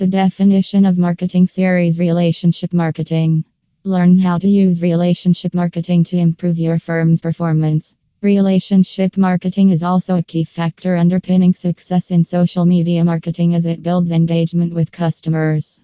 The definition of marketing series relationship marketing. Learn how to use relationship marketing to improve your firm's performance. Relationship marketing is also a key factor underpinning success in social media marketing as it builds engagement with customers.